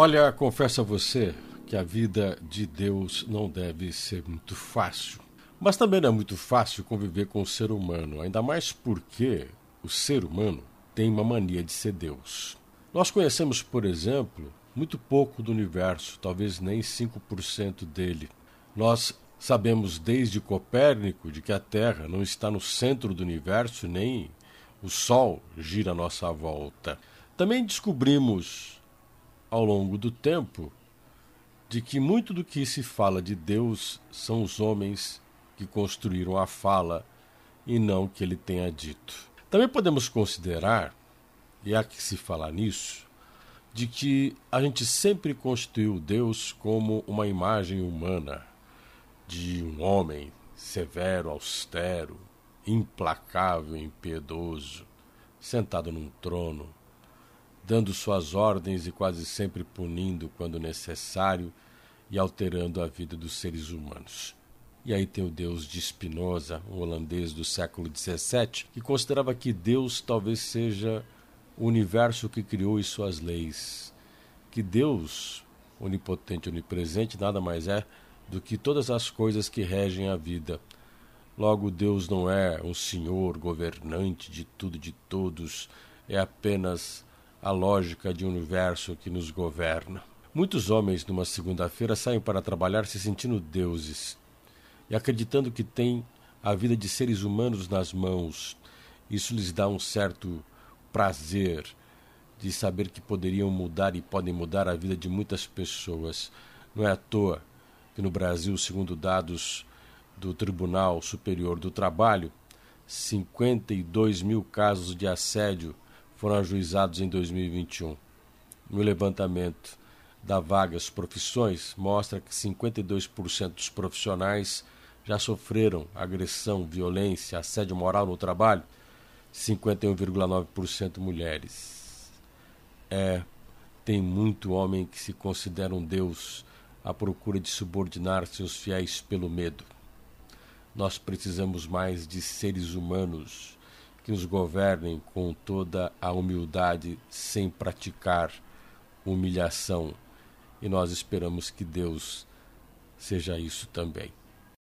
Olha, confesso a você que a vida de Deus não deve ser muito fácil. Mas também não é muito fácil conviver com o ser humano, ainda mais porque o ser humano tem uma mania de ser Deus. Nós conhecemos, por exemplo, muito pouco do universo, talvez nem 5% dele. Nós sabemos desde Copérnico de que a Terra não está no centro do universo, nem o Sol gira à nossa volta. Também descobrimos, ao longo do tempo, de que muito do que se fala de Deus são os homens que construíram a fala e não o que ele tenha dito. Também podemos considerar, e há que se falar nisso, de que a gente sempre constituiu Deus como uma imagem humana de um homem severo, austero, implacável, impiedoso, sentado num trono, dando suas ordens e quase sempre punindo quando necessário e alterando a vida dos seres humanos. E aí tem o Deus de Spinoza, um holandês do século XVII, que considerava que Deus talvez seja o universo que criou e suas leis. Que Deus, onipotente onipresente, nada mais é do que todas as coisas que regem a vida. Logo, Deus não é um senhor governante de tudo e de todos, é apenas a lógica de um universo que nos governa. Muitos homens, numa segunda-feira, saem para trabalhar se sentindo deuses e acreditando que têm a vida de seres humanos nas mãos. Isso lhes dá um certo prazer de saber que poderiam mudar e podem mudar a vida de muitas pessoas. Não é à toa que no Brasil, segundo dados do Tribunal Superior do Trabalho, 52 mil casos de assédio foram ajuizados em 2021. No levantamento da Vagas Profissões, mostra que 52% dos profissionais já sofreram agressão, violência, assédio moral no trabalho, 51,9% mulheres. É, tem muito homem que se considera um Deus à procura de subordinar seus fiéis pelo medo. Nós precisamos mais de seres humanos que nos governem com toda a humildade, sem praticar humilhação. E nós esperamos que Deus seja isso também.